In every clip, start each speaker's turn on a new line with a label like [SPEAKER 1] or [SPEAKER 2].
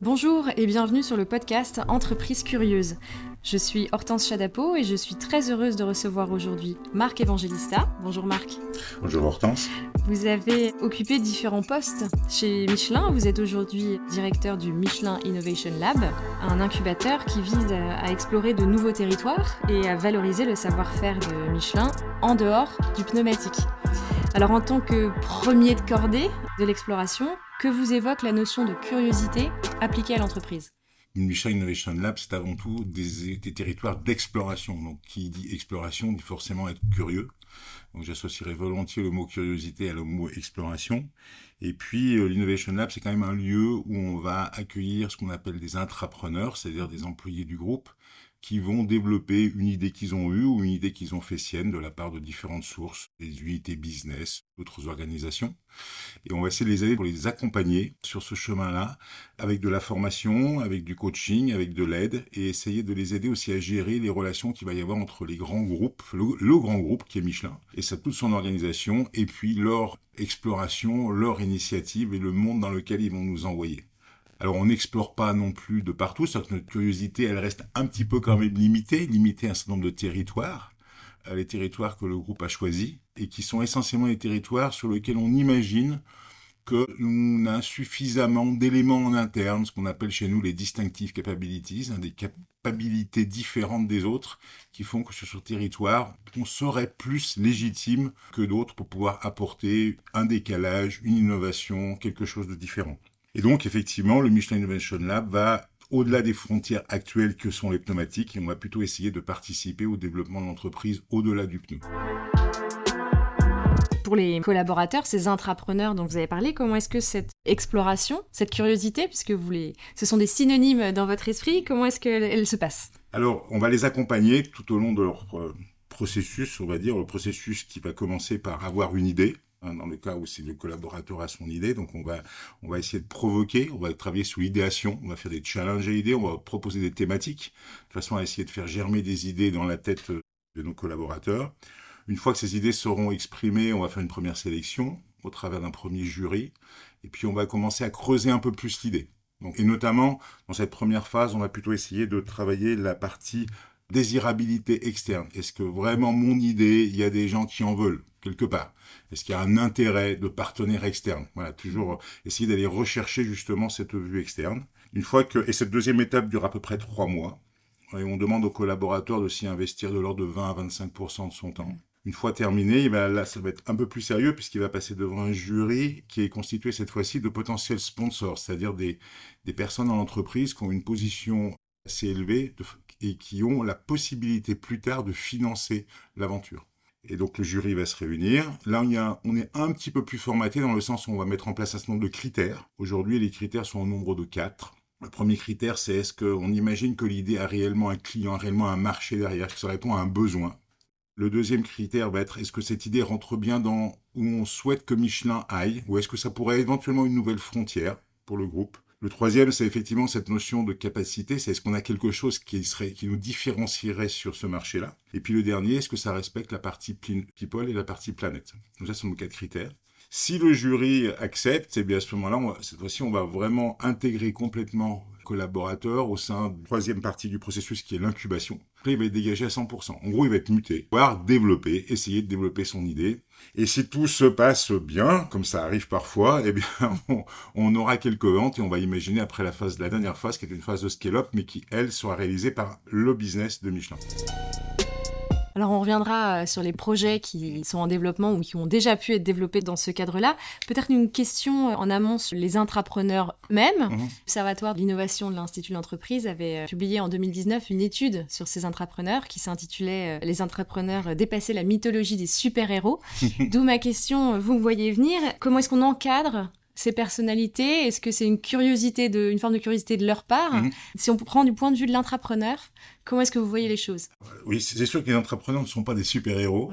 [SPEAKER 1] Bonjour et bienvenue sur le podcast Entreprise Curieuse. Je suis Hortense Chadapo et je suis très heureuse de recevoir aujourd'hui Marc Evangelista. Bonjour Marc.
[SPEAKER 2] Bonjour Hortense.
[SPEAKER 1] Vous avez occupé différents postes chez Michelin. Vous êtes aujourd'hui directeur du Michelin Innovation Lab, un incubateur qui vise à explorer de nouveaux territoires et à valoriser le savoir-faire de Michelin en dehors du pneumatique. Alors en tant que premier de cordée de l'exploration, que vous évoque la notion de curiosité appliquée à l'entreprise?
[SPEAKER 2] Michelin Innovation Lab, c'est avant tout des, territoires d'exploration. Donc, qui dit exploration dit forcément être curieux. Donc, j'associerais volontiers le mot curiosité à le mot exploration. Et puis, euh, l'Innovation Lab, c'est quand même un lieu où on va accueillir ce qu'on appelle des intrapreneurs, c'est-à-dire des employés du groupe, qui vont développer une idée qu'ils ont eue ou une idée qu'ils ont fait sienne de la part de différentes sources, des unités business, d'autres organisations. Et on va essayer de les aider pour les accompagner sur ce chemin-là, avec de la formation, avec du coaching, avec de l'aide, et essayer de les aider aussi à gérer les relations qu'il va y avoir entre les grands groupes, le, grand groupe qui est Michelin, et ça toute son organisation, et puis leur exploration, leur initiative et le monde dans lequel ils vont nous envoyer. Alors on n'explore pas non plus de partout, sauf que notre curiosité, elle reste un petit peu quand même limitée, limitée à un certain nombre de territoires, euh, les territoires que le groupe a choisis, et qui sont essentiellement les territoires sur lesquels on imagine que l'on a suffisamment d'éléments en interne, ce qu'on appelle chez nous les distinctive capabilities, hein, des capacités différentes des autres, qui font que sur ce territoire, on serait plus légitime que d'autres pour pouvoir apporter un décalage, une innovation, quelque chose de différent. Et donc, effectivement, le Michelin Innovation Lab va au-delà des frontières actuelles que sont les pneumatiques et on va plutôt essayer de participer au développement de l'entreprise au-delà du pneu.
[SPEAKER 1] Pour les collaborateurs, ces intrapreneurs dont vous avez parlé, comment est-ce que cette exploration, cette curiosité, puisque vous les... ce sont des synonymes dans votre esprit, comment est-ce qu'elle se passe?
[SPEAKER 2] Alors, on va les accompagner tout au long de leur euh, processus, on va dire, le processus qui va commencer par avoir une idée, dans le cas où c'est le collaborateur a son idée. Donc on va, on va essayer de provoquer, on va travailler sur l'idéation, on va faire des challenges à idées, on va proposer des thématiques, de façon à essayer de faire germer des idées dans la tête de nos collaborateurs. Une fois que ces idées seront exprimées, on va faire une première sélection au travers d'un premier jury, et puis on va commencer à creuser un peu plus l'idée. Et notamment, dans cette première phase, on va plutôt essayer de travailler la partie désirabilité externe. Est-ce que vraiment mon idée, il y a des gens qui en veulent? Quelque part Est-ce qu'il y a un intérêt de partenaire externe? Voilà, toujours essayer d'aller rechercher justement cette vue externe. Une fois que et cette deuxième étape dure à peu près trois mois. Et on demande aux collaborateurs de s'y investir de l'ordre de 20 à 25% de son temps. Une fois terminé, ben là, ça va être un peu plus sérieux puisqu'il va passer devant un jury qui est constitué cette fois-ci de potentiels sponsors, c'est-à-dire des, des personnes dans l'entreprise qui ont une position assez élevée et qui ont la possibilité plus tard de financer l'aventure. Et donc le jury va se réunir. Là, on, est un petit peu plus formaté dans le sens où on va mettre en place un certain nombre de critères. Aujourd'hui, les critères sont au nombre de quatre. Le premier critère, c'est est-ce qu'on imagine que l'idée a réellement un client, réellement un marché derrière, que ça répond à un besoin? Le deuxième critère va être est-ce que cette idée rentre bien dans où on souhaite que Michelin aille, ou est-ce que ça pourrait éventuellement une nouvelle frontière pour le groupe? Le troisième, c'est effectivement cette notion de capacité. C'est est-ce qu'on a quelque chose qui serait, qui nous différencierait sur ce marché-là? Et puis le dernier, est-ce que ça respecte la partie people et la partie planète? Donc ça, ce sont nos quatre critères. Si le jury accepte, eh bien à ce moment-là, cette fois-ci, on va vraiment intégrer complètement collaborateur au sein de la troisième partie du processus qui est l'incubation. Après, il va être dégagé à 100%. En gros, il va être muté, voire développer, essayer de développer son idée. Et si tout se passe bien, comme ça arrive parfois, eh bien, on, aura quelques ventes et on va imaginer après la phase, la dernière phase, qui est une phase de scale-up, mais qui, elle, sera réalisée par le business de Michelin.
[SPEAKER 1] Alors on reviendra euh, sur les projets qui sont en développement ou qui ont déjà pu être développés dans ce cadre-là. Peut-être une question euh, en amont sur les intrapreneurs même. Mhm. L'Observatoire de l'innovation de l'Institut de l'entreprise avait euh, publié en 2019 une étude sur ces intrapreneurs qui s'intitulait Les intrapreneurs dépasser la mythologie des super-héros. D'où ma question, vous me voyez venir, comment est-ce qu'on encadre ces personnalités? Est-ce que c'est une curiosité, de, une forme de curiosité de leur part? Mhm. Si on prend du point de vue de l'intrapreneur, Comment est-ce que vous voyez les choses
[SPEAKER 2] Oui, c'est sûr que les entrepreneurs ne sont pas des super-héros.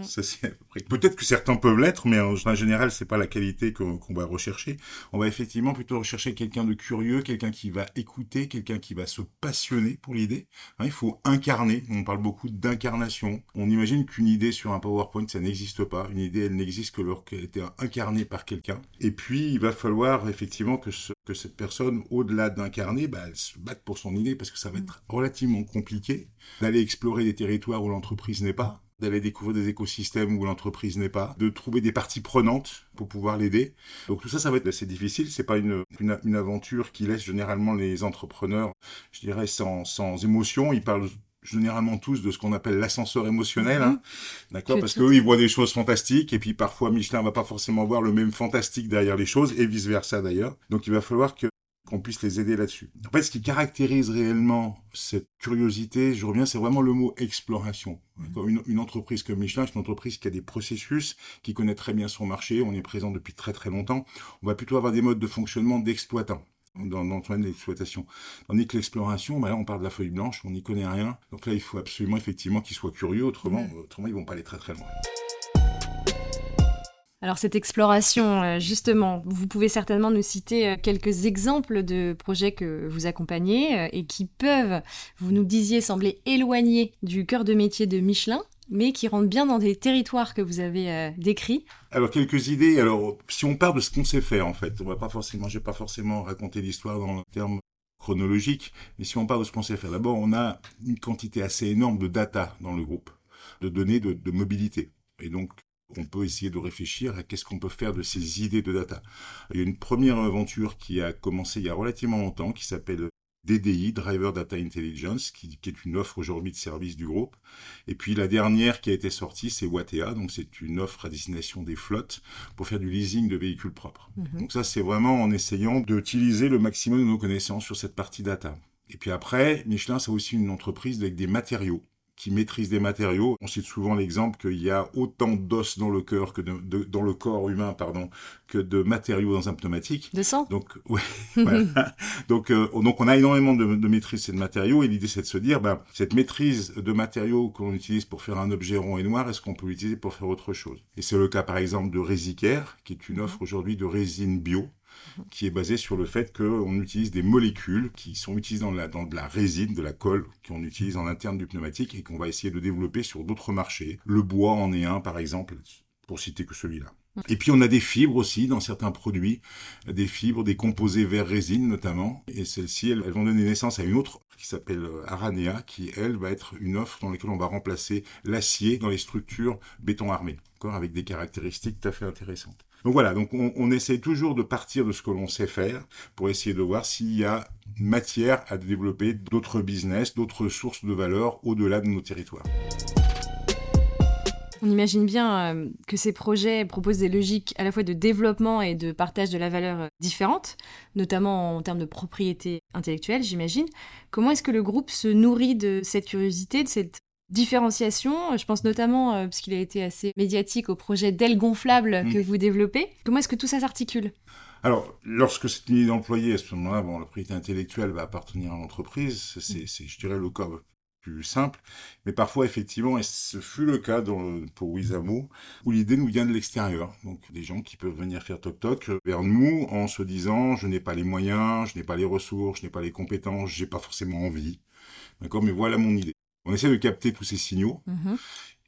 [SPEAKER 2] Peut-être que certains peuvent l'être, mais en général, c'est pas la qualité qu'on va rechercher. On va effectivement plutôt rechercher quelqu'un de curieux, quelqu'un qui va écouter, quelqu'un qui va se passionner pour l'idée. Hein, il faut incarner. On parle beaucoup d'incarnation. On imagine qu'une idée sur un PowerPoint, ça n'existe pas. Une idée, elle n'existe que lorsqu'elle a été incarnée par quelqu'un. Et puis, il va falloir effectivement que, que cette personne, au-delà d'incarner, bah, elle se batte pour son idée parce que ça va être relativement compliqué d'aller explorer des territoires où l'entreprise n'est pas, d'aller découvrir des écosystèmes où l'entreprise n'est pas, de trouver des parties prenantes pour pouvoir l'aider. Donc tout ça, ça va être assez difficile. C'est pas une, une, aventure qui laisse généralement les entrepreneurs, je dirais, sans, sans émotion. Ils parlent généralement tous de ce qu'on appelle l'ascenseur émotionnel, hein. mm-hmm. d'accord? Parce qu'eux, ils voient des choses fantastiques, et puis parfois Michelin va pas forcément voir le même fantastique derrière les choses, et vice versa d'ailleurs. Donc il va falloir que qu'on puisse les aider là-dessus. En fait, ce qui caractérise réellement cette curiosité, je reviens, c'est vraiment le mot exploration. Une, une, entreprise comme Michelin, c'est une entreprise qui a des processus, qui connaît très bien son marché, on est présent depuis très très longtemps. On va plutôt avoir des modes de fonctionnement d'exploitants dans, dans de l'exploitation. Tandis que l'exploration, bah là, on parle de la feuille blanche, on n'y connaît rien. Donc là, il faut absolument effectivement qu'ils soient curieux, autrement, autrement ils vont pas aller très très loin.
[SPEAKER 1] Alors cette exploration, euh, justement, vous pouvez certainement nous citer euh, quelques exemples de projets que vous accompagnez euh, et qui peuvent, vous nous disiez, sembler éloignés du cœur de métier de Michelin, mais qui rentrent bien dans des territoires que vous avez décrits.
[SPEAKER 2] Alors quelques idées. Alors si on part de ce qu'on sait faire en fait, on va pas forcément, je vais pas forcément raconter l'histoire dans le terme chronologique, mais si on part de ce qu'on sait faire, d'abord on a une quantité assez énorme de data dans le groupe, de données de, de mobilité. Et donc on peut essayer de réfléchir à qu'est-ce qu'on peut faire de ces idées de data. Il y a une première aventure qui a commencé il y a relativement longtemps, qui s'appelle DDI, Driver Data Intelligence, qui, est une offre aujourd'hui de service du groupe. Et puis la dernière qui a été sortie, c'est Watea, donc c'est une offre à destination des flottes pour faire du leasing de véhicules propres. Mhm. Donc ça, c'est vraiment en essayant d'utiliser le maximum de nos connaissances sur cette partie data. Et puis après, Michelin, c'est aussi une entreprise avec des matériaux qui maîtrise des matériaux. On cite souvent l'exemple qu'il y a autant d'os dans le cœur que de, dans le corps humain, pardon, que de matériaux dans un pneumatique.
[SPEAKER 1] De sang?
[SPEAKER 2] Donc, ouais, donc, euh, donc, on a énormément de, de maîtrise de matériaux et l'idée c'est de se dire, ben, cette maîtrise de matériaux qu'on utilise pour faire un objet rond et noir, est-ce qu'on peut l'utiliser pour faire autre chose? Et c'est le cas par exemple de Resicare, qui est une mhm. offre aujourd'hui de résine bio qui est basé sur le fait qu'on utilise des molécules qui sont utilisées dans, la, dans de la résine, de la colle, qu'on utilise en interne du pneumatique et qu'on va essayer de développer sur d'autres marchés. Le bois en est un, par exemple, pour citer que celui-là. Et puis on a des fibres aussi dans certains produits, des fibres, des composés verts résine notamment. Et celles-ci, elles, vont donner naissance à une autre qui s'appelle euh, Aranea, qui elle va être une offre dans laquelle on va remplacer l'acier dans les structures béton armé, avec des caractéristiques tout à fait intéressantes. Donc voilà, donc on, on, essaie toujours de partir de ce que l'on sait faire pour essayer de voir s'il y a matière à développer d'autres business, d'autres sources de valeur au-delà de nos territoires.
[SPEAKER 1] On imagine bien euh, que ces projets proposent des logiques à la fois de développement et de partage de la valeur euh, différentes, notamment en termes de propriété intellectuelle, j'imagine. Comment est-ce que le groupe se nourrit de cette curiosité, de cette différenciation. Je pense notamment, euh, parce qu'il a été assez médiatique, au projet d'ailes gonflables mm. que vous développez. Comment est-ce que tout ça s'articule?
[SPEAKER 2] Alors, lorsque c'est une idée d'employé, à ce moment-là, bon, la propriété intellectuelle va appartenir à l'entreprise. C'est, je dirais, le cas plus simple. Mais parfois, effectivement, et ce fut le cas dans, pour Wizamo, où l'idée nous vient de l'extérieur. Donc, des gens qui peuvent venir faire toc-toc vers nous en se disant, je n'ai pas les moyens, je n'ai pas les ressources, je n'ai pas les compétences, j'ai pas forcément envie. D'accord? Mais voilà mon idée. On essaie de capter tous ces signaux. Mm-hmm.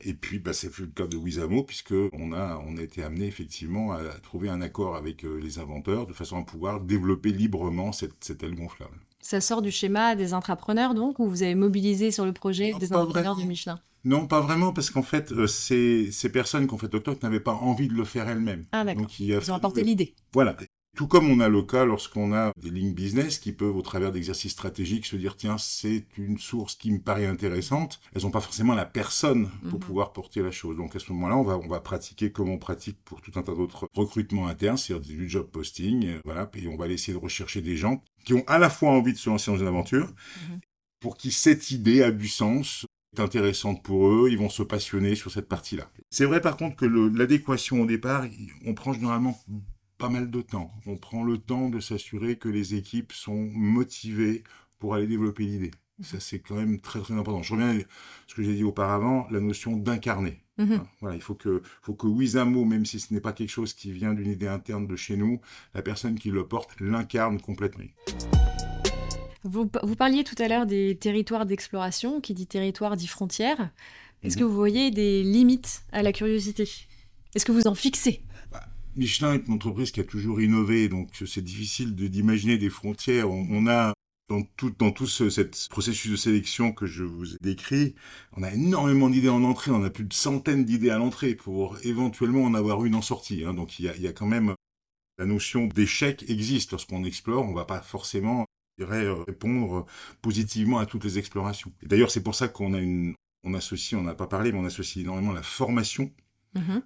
[SPEAKER 2] Et puis, bah, c'est le cas de Wizamo, puisque on a, on a été amené effectivement à trouver un accord avec euh, les inventeurs de façon à pouvoir développer librement cette, cette aile gonflable.
[SPEAKER 1] Ça sort du schéma des entrepreneurs, donc, ou vous avez mobilisé sur le projet des entrepreneurs du Michelin?
[SPEAKER 2] Non, pas vraiment, parce qu'en fait, euh, ces, ces, personnes qui ont fait TokTok n'avaient pas envie de le faire elles-mêmes.
[SPEAKER 1] Ah d'accord, ils ont apporté l'idée.
[SPEAKER 2] Voilà, tout comme on a le cas lorsqu'on a des lignes business qui peuvent, au travers d'exercices stratégiques, se dire tiens, c'est une source qui me paraît intéressante. Elles n'ont pas forcément la personne pour mhm. pouvoir porter la chose. Donc à ce moment-là, on va, on va pratiquer comme on pratique pour tout un tas d'autres recrutements internes, c'est-à-dire du job posting, euh, voilà, et on va essayer de rechercher des gens qui ont à la fois envie de se lancer dans une aventure, mhm. pour qui cette idée a du sens, est intéressante pour eux, ils vont se passionner sur cette partie-là. C'est vrai par contre que l'adéquation au départ, on prend généralement pas mal de temps. On prend le temps de s'assurer que les équipes sont motivées pour aller développer l'idée. Ça, c'est quand même très, très important. Je reviens à ce que j'ai dit auparavant, la notion d'incarner. Mhm. Hein, voilà, il faut que, faut que Wizamo, même si ce n'est pas quelque chose qui vient d'une idée interne de chez nous, la personne qui le porte l'incarne complètement.
[SPEAKER 1] Vous, vous, parliez tout à l'heure des territoires d'exploration, qui dit territoire dit frontière. Est-ce mhm. que vous voyez des limites à la curiosité? Est-ce que vous en fixez?
[SPEAKER 2] Michelin est une entreprise qui a toujours innové, donc c'est difficile d'imaginer des frontières. on, a dans tout, dans tout ce processus de sélection que je vous ai décrit, on a énormément d'idées en entrée, on a plus de centaines d'idées à l'entrée pour éventuellement en avoir une en sortie. Hein. Donc il y a, quand même la notion d'échec existe lorsqu'on explore, on va pas forcément répondre positivement à toutes les explorations. D'ailleurs, c'est pour ça qu'on a une, on associe, on n'a pas parlé, mais on associe énormément la formation mm-hmm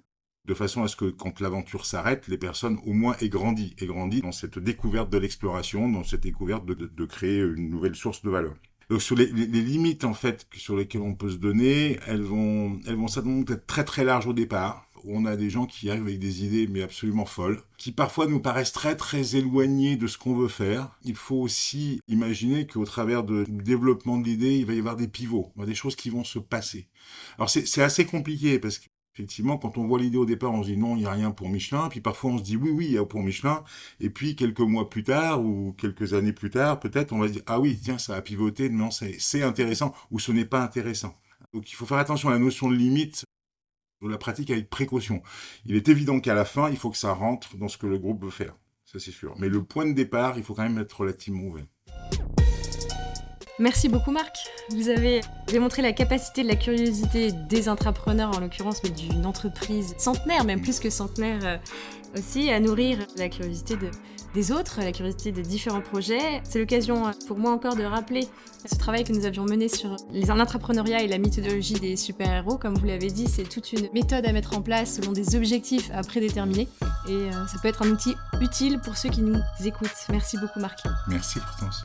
[SPEAKER 2] de façon à ce que quand l'aventure s'arrête, les personnes au moins aient grandi, aient grandi dans cette découverte de l'exploration, dans cette découverte de, créer une nouvelle source de valeur. Donc sur les, limites en fait sur lesquelles on peut se donner, elles vont, elles vont certainement être très très larges au départ. On a des gens qui arrivent avec des idées mais absolument folles, qui parfois nous paraissent très très éloignées de ce qu'on veut faire. Il faut aussi imaginer qu'au travers du développement de l'idée, il va y avoir des pivots, des choses qui vont se passer. Alors c'est assez compliqué parce que Effectivement, quand on voit l'idée au départ, on se dit non, il n'y a rien pour Michelin. Puis parfois, on se dit oui, oui, il y a pour Michelin. Et puis, quelques mois plus tard ou quelques années plus tard, peut-être, on va se dire ah oui, tiens, ça a pivoté. Non, c'est intéressant ou ce n'est pas intéressant. Donc, il faut faire attention à la notion de limite de la pratique avec précaution. Il est évident qu'à la fin, il faut que ça rentre dans ce que le groupe veut faire. Ça, c'est sûr. Mais le point de départ, il faut quand même être relativement ouvert.
[SPEAKER 1] Merci beaucoup Marc. Vous avez démontré la capacité de la curiosité des intrapreneurs en l'occurrence, mais d'une entreprise centenaire, même plus que centenaire euh, aussi, à nourrir la curiosité des autres, la curiosité des différents projets. C'est l'occasion euh, pour moi encore de rappeler ce travail que nous avions mené sur l'entrepreneuriat et la méthodologie des super-héros. Comme vous l'avez dit, c'est toute une méthode à mettre en place selon des objectifs à prédéterminer. Et euh, ça peut être un outil utile pour ceux qui nous écoutent. Merci beaucoup Marc.
[SPEAKER 2] Merci Hortense.